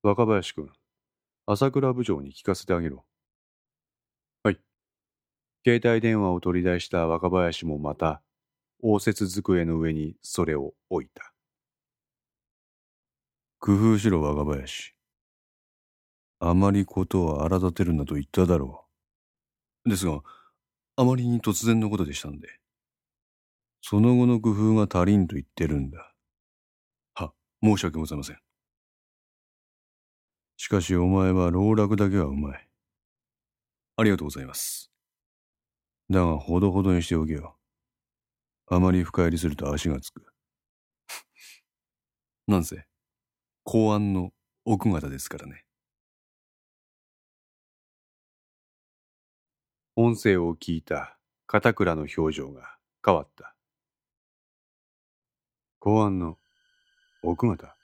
若林君、朝倉部長に聞かせてあげろ。はい。携帯電話を取り出した若林もまた、応接机の上にそれを置いた。工夫しろ若林。あまりことを荒立てるなと言っただろう。ですが、あまりに突然のことでしたんで。その後の工夫が足りんと言ってるんだ。は、申し訳ございません。しかしお前は老落だけはうまい。ありがとうございます。だが、ほどほどにしておけよ。あまり深入りすると足がつく。なんせ、公安の奥方ですからね。音声を聞いた片倉の表情が変わった。公安の奥方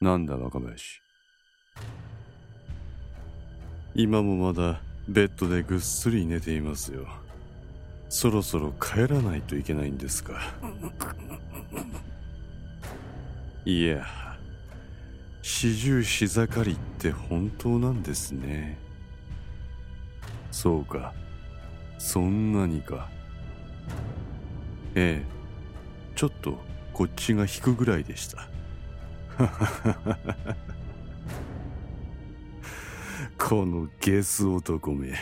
なんだ若林。今もまだベッドでぐっすり寝ていますよ。そろそろ帰らないといけないんですか。いや、四十四盛りって本当なんですね。そうか、そんなにか。ええ、ちょっとこっちが引くぐらいでした。このゲス男め。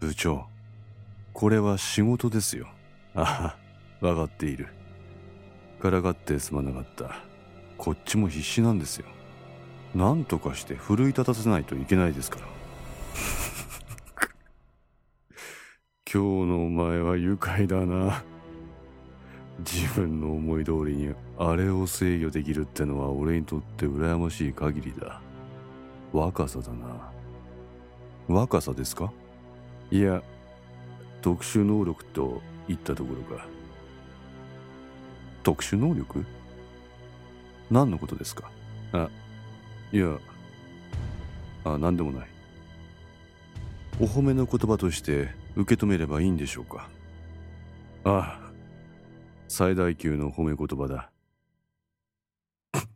部長、これは仕事ですよ。ああ、わかっている。からがってすまなかった。こっちも必死なんですよ。なんとかして奮い立たせないといけないですから。今日のお前は愉快だな。自分の思い通りにあれを制御できるってのは俺にとって羨ましい限りだ。若さだな。若さですか？いや、特殊能力と言ったところか。特殊能力？何のことですか？あ、いや、あ、何でもない。お褒めの言葉として受け止めればいいんでしょうか？ああ、最大級の褒め言葉だ。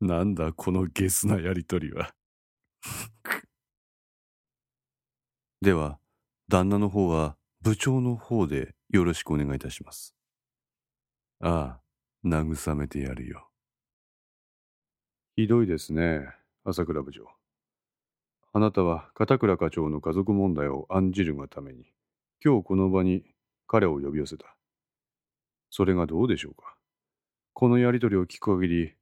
なんだこのゲスなやりとりは では、旦那の方は部長の方でよろしくお願いいたします。ああ、慰めてやるよ。ひどいですね、朝倉部長。あなたは片倉課長の家族問題を案じるがために、今日この場に彼を呼び寄せた。それがどうでしょうか？このやりとりを聞く限り、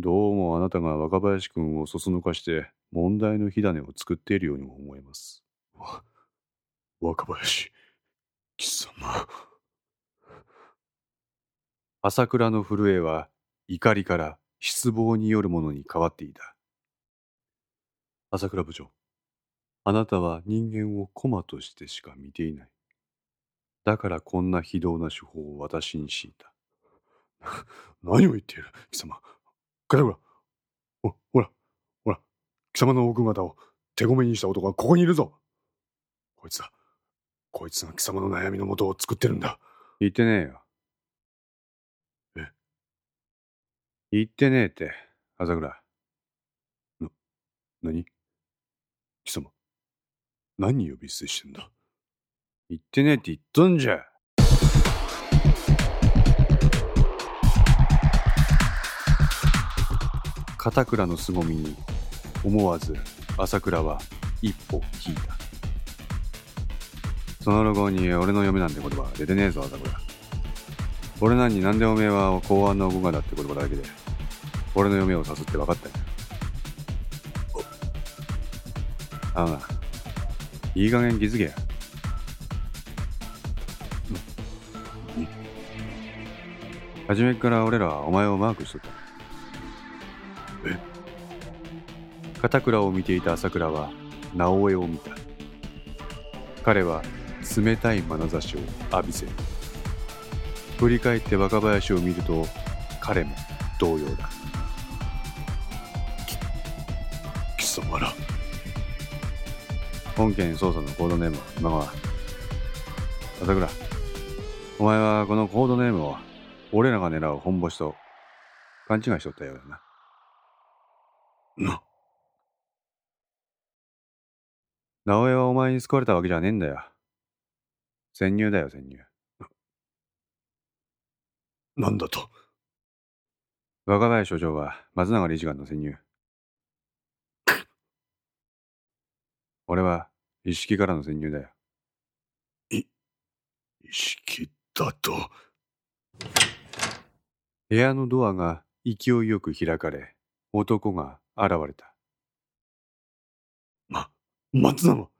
どうもあなたが若林君をそそのかして問題の火種を作っているようにも思えます。わ、若林、貴様。朝倉の震えは怒りから失望によるものに変わっていた。朝倉部長、あなたは人間を駒としてしか見ていない。だからこんな非道な手法を私に敷いた。何を言っている、貴様。片倉、ほ、ほら、ほら、貴様の奥方を手ごめにした男がここにいるぞ。こいつだ。こいつが貴様の悩みのもとを作ってるんだ。言ってねえよ。言ってねえって、朝倉。な、何？貴様、何呼び捨てしてんだ？言ってねえって言っとんじゃ。片倉の凄みに思わず朝倉は一歩引いたそのロゴに俺の嫁なんて言葉出てねえぞ朝倉俺なんになんでおめえは公安の部下だって言葉だけで、俺の嫁を誘って分かったんや。ああ、いい加減気づけや。初めから俺らはお前をマークしとった。え？片倉を見ていた朝倉は直江を見た。彼は冷たい眼差しを浴びせる。振り返って若林を見ると彼も同様だ貴様ら本件捜査のコードネーム今川朝倉お前はこのコードネームを俺らが狙う本ボシと勘違いしとったようだな。な、直江はお前に救われたわけじゃねえんだよ。潜入だよ、潜入。なんだと？若林所長は松永理事官の潜入。俺は一式からの潜入だよ。意識だと？部屋のドアが勢いよく開かれ、男が現れた。ま、松永。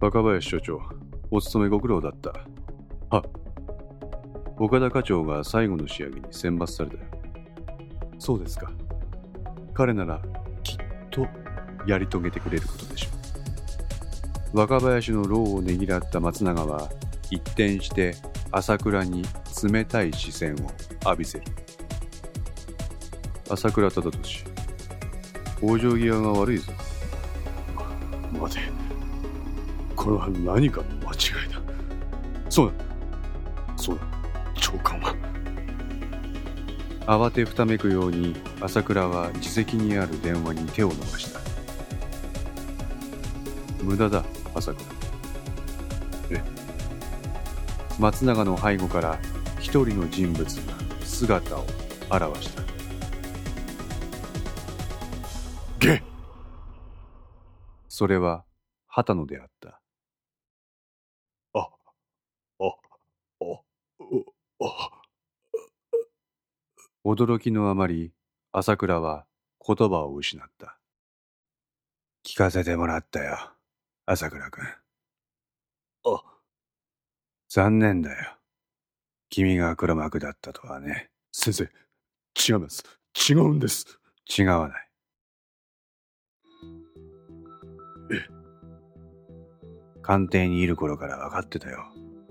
若林所長、お勤めご苦労だった。は、岡田課長が最後の仕上げに選抜されたよ。そうですか。彼ならきっとやり遂げてくれることでしょう。若林の労をねぎらった松永は一転して朝倉に冷たい視線を浴びせる。朝倉忠俊、往生際が悪いぞ。待て。これは何かの間違いだ。そうだ。そうだ。長官は。慌てふためくように朝倉は自席にある電話に手を伸ばした無駄だ朝倉え松永の背後から一人の人物が姿を現した。ゲそれは畑野であった。あ、あ、あ、あ、驚きのあまり朝倉は言葉を失った。聞かせてもらったよ朝倉君。あ、残念だよ。君が黒幕だったとはね。先生、違います。違うんです。違わない。え。官邸にいる頃から分かってたよ。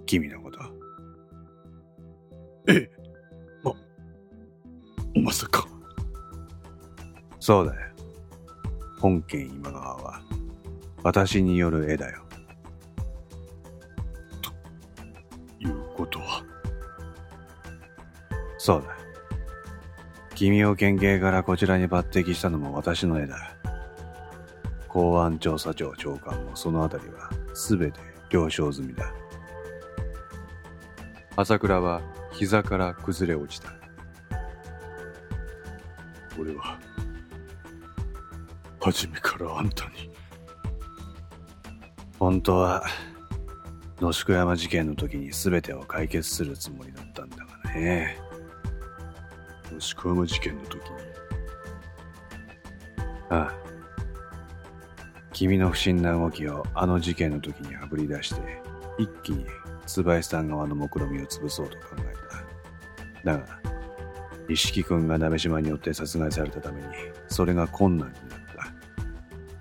君のこと。ええ。ま、まさか。そうだよ。本件今川は私による絵だよいうことは？そうだ君を県警からこちらに抜擢したのも私の絵だ公安調査庁長官もそのあたりは全て了承済みだ朝倉は膝から崩れ落ちた俺は、初めからあんたに。本当は野宿山事件の時に全てを解決するつもりだったんだがね。鹿山事件の時に。ああ。君の不審な動きをあの事件の時にあぶり出して一気に椿さん側の目論見を潰そうと考えた。だが一色君が鍋島によって殺害されたためにそれが困難になっ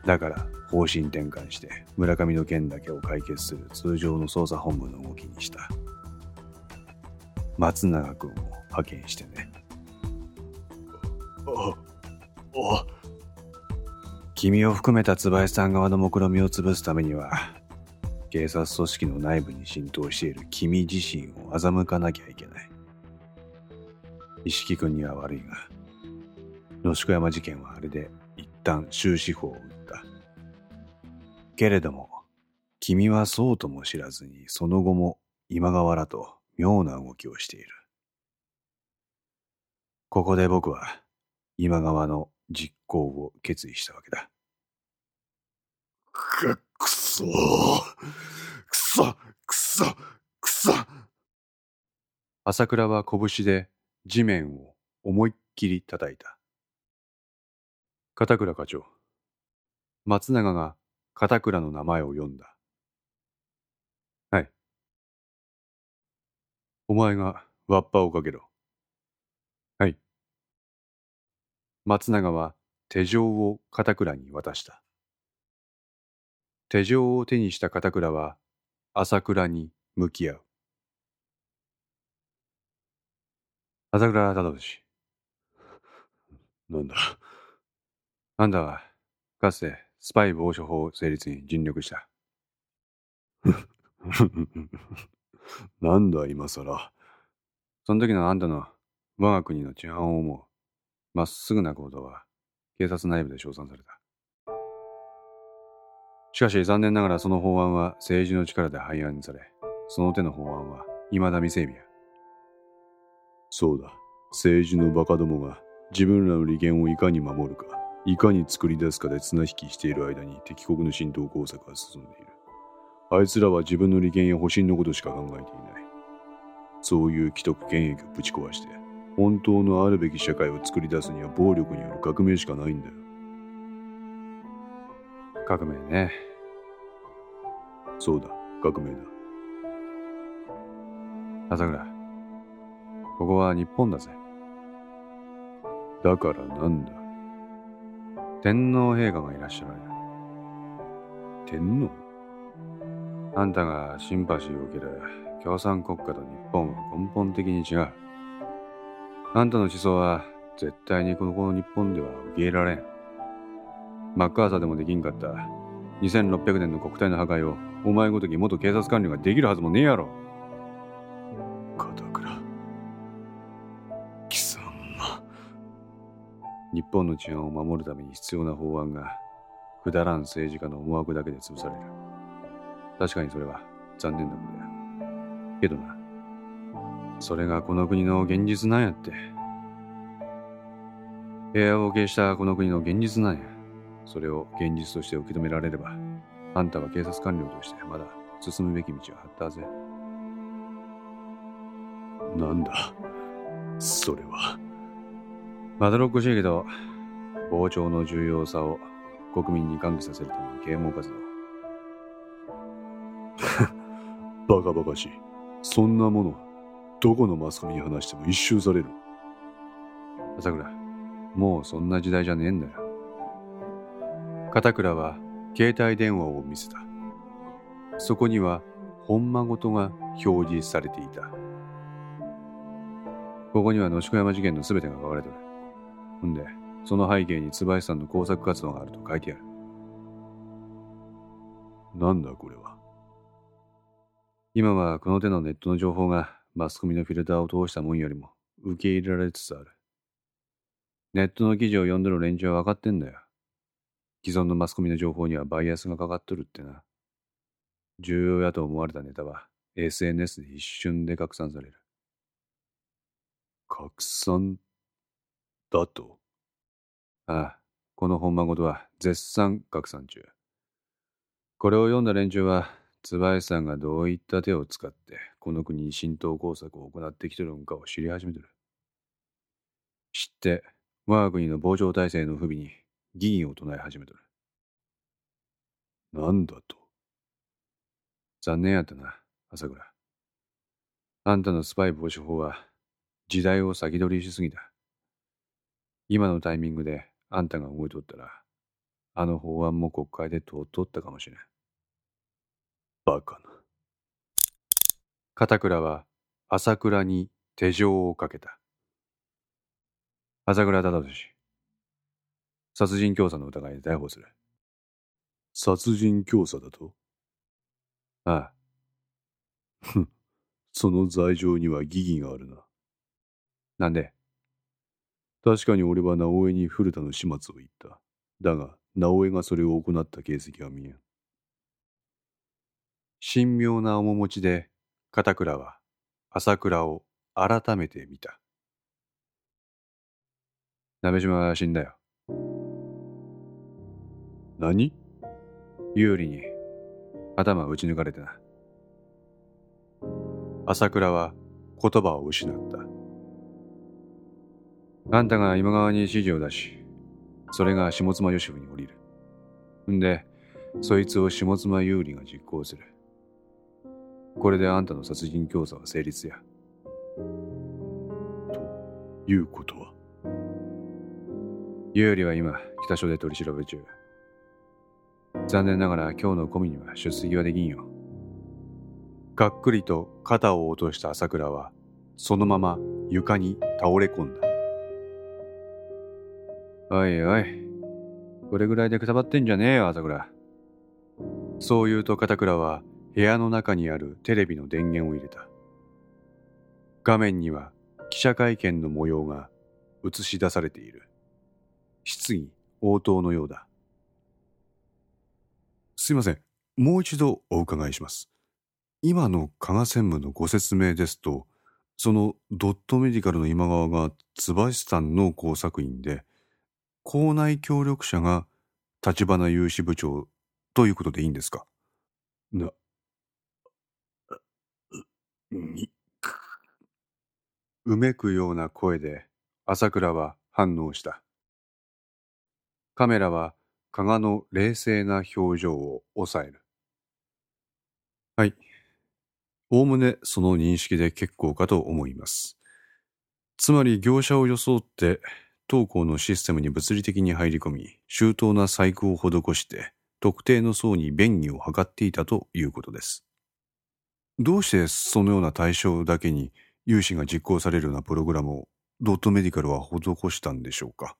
た。だから方針転換して村上の件だけを解決する通常の捜査本部の動きにした。松永君を派遣してね。あ、あ、君を含めた椿さん側の目論見を潰すためには警察組織の内部に浸透している君自身を欺かなきゃいけない。石木君には悪いが野宿山事件はあれで一旦終止符を打けれども君はそうとも知らずにその後も今川らと妙な動きをしているここで僕は今川の実行を決意したわけだく、くそー。くそ、くそ、くそ。朝倉は拳で地面を思いっきり叩いた。片倉課長。松永が片倉の名前を呼んだ。はい。お前がわっぱをかけろ。はい。松永は手錠を片倉に渡した。手錠を手にした片倉は朝倉に向き合う。朝倉忠俊。なんだ？あんたは、かつてスパイ防止法成立に尽力した。なんだ今更。その時のあんたの我が国の治安を思う。まっすぐな行動は警察内部で称賛された。しかし残念ながらその法案は政治の力で廃案にされ、その手の法案は未だ未整備や。そうだ。政治のバカどもが自分らの利権をいかに守るか、いかに作り出すかで綱引きしている間に敵国の浸透工作が進んでいる。あいつらは自分の利権や保身のことしか考えていない。そういう既得権益をぶち壊して、本当のあるべき社会を作り出すには暴力による革命しかないんだよ。革命ね。そうだ、革命だ。朝倉、ここは日本だぜ。だからなんだ？天皇陛下がいらっしゃる。天皇？あんたがシンパシーを受ける共産国家と日本は根本的に違う。あんたの思想は絶対にこの日本では受け入れられん。マッカーサーでもできんかった2600年の国体の破壊をお前ごとき元警察官僚ができるはずもねえやろ。日本の治安を守るために必要な法案がくだらん政治家の思惑だけで潰される。確かにそれは残念なことだ。けどな、それがこの国の現実なんやって。平和を形したこの国の現実なんや。それを現実として受け止められれば、あんたは警察官僚としてまだ進むべき道はあったはずや。なんだ、それは。まどろっこしいけど、傍聴の重要さを国民に喚起させるための啓蒙活動。バカバカしい。そんなもの、どこのマスコミに話しても一周される。朝倉、もうそんな時代じゃねえんだよ。片倉は携帯電話を見せた。そこには本間ごとが表示されていた。ここには野宿山事件の全てが書かれてる。んで、その背景に椿さんの工作活動があると書いてある。なんだこれは。今はこの手のネットの情報がマスコミのフィルターを通したもんよりも受け入れられつつある。ネットの記事を読んでる連中は分かってんだよ。既存のマスコミの情報にはバイアスがかかっとるってな。重要やと思われたネタは SNS で一瞬で拡散される。拡散？だとああ、この本間ごとは絶賛拡散中。これを読んだ連中は椿さんがどういった手を使ってこの国に浸透工作を行ってきてるのかを知り始めてる。知って我が国の防潮体制の不備に議員を唱え始めとる。なんだと残念やったな、朝倉。あんたのスパイ防止法は時代を先取りしすぎた。今のタイミングであんたが動いとったら、あの法案も国会で通っとったかもしれん。バカな。片倉は朝倉に手錠をかけた。朝倉忠俊。殺人教唆の疑いで逮捕する。殺人教唆だと？ああ。ふん、その罪状には疑義があるな。なんで？確かに俺は直江に古田の始末を言った。だが、直江がそれを行った形跡は見えん。神妙な面持ちで片倉は朝倉を改めて見た。鍋島は死んだよ。何？有利に頭を打ち抜かれてな。朝倉は言葉を失った。あんたが今川に指示を出し、それが下妻義夫に降りる。んで、そいつを下妻有利が実行する。これであんたの殺人教唆は成立や。ということは？有利は今、北署で取り調べ中。残念ながら今日の込みには出席はできんよ。がっくりと肩を落とした朝倉は、そのまま床に倒れ込んだ。おいおい、これぐらいでくたばってんじゃねえよ、朝倉。そう言うと片倉は部屋の中にあるテレビの電源を入れた。画面には記者会見の模様が映し出されている。質疑応答のようだ。すいません。もう一度お伺いします。今の加賀専務のご説明ですと、そのドットメディカルの今川が椿さんの工作員で、校内協力者が立花有志部長ということでいいんですか？な、に、うめくような声で朝倉は反応した。カメラは加賀の冷静な表情を抑える。はい。おおむねその認識で結構かと思います。つまり業者を装って当校のシステムに物理的に入り込み、周到な細工を施して、特定の層に便宜を図っていたということです。どうしてそのような対象だけに融資が実行されるようなプログラムをドットメディカルは施したんでしょうか？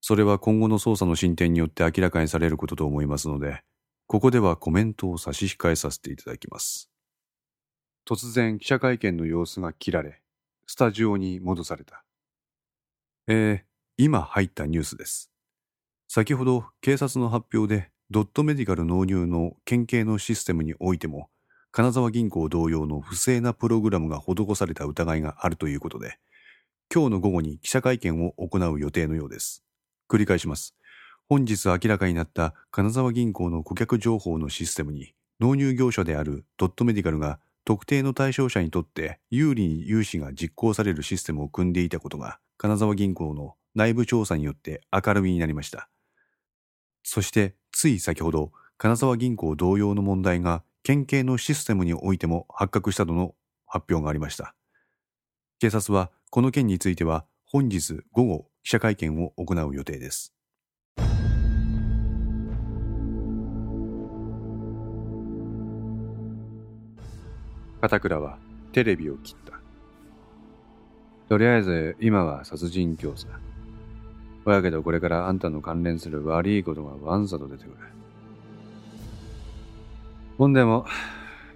それは今後の捜査の進展によって明らかにされることと思いますので、ここではコメントを差し控えさせていただきます。突然記者会見の様子が切られ、スタジオに戻された。えー、今入ったニュースです。先ほど警察の発表でドットメディカル納入の県警のシステムにおいても金沢銀行同様の不正なプログラムが施された疑いがあるということで今日の午後に記者会見を行う予定のようです。繰り返します。本日明らかになった金沢銀行の顧客情報のシステムに納入業者であるドットメディカルが特定の対象者にとって有利に融資が実行されるシステムを組んでいたことが金沢銀行の内部調査によって明るみになりました。そしてつい先ほど金沢銀行同様の問題が県警のシステムにおいても発覚したとの発表がありました。警察はこの件については本日午後記者会見を行う予定です。片倉はテレビを切った。とりあえず今は殺人教唆。ほやけどこれからあんたの関連する悪いことがわんさと出てくる。ほんでも、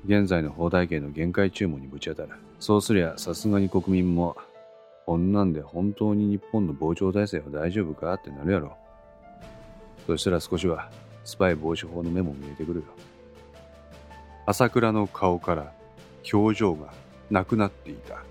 現在の法体系の限界注文にぶち当たる。そうすりゃさすがに国民も、こんなんで本当に日本の防潮体制は大丈夫かってなるやろ。そしたら少しはスパイ防止法の目も見えてくるよ。朝倉の顔から表情がなくなっていた。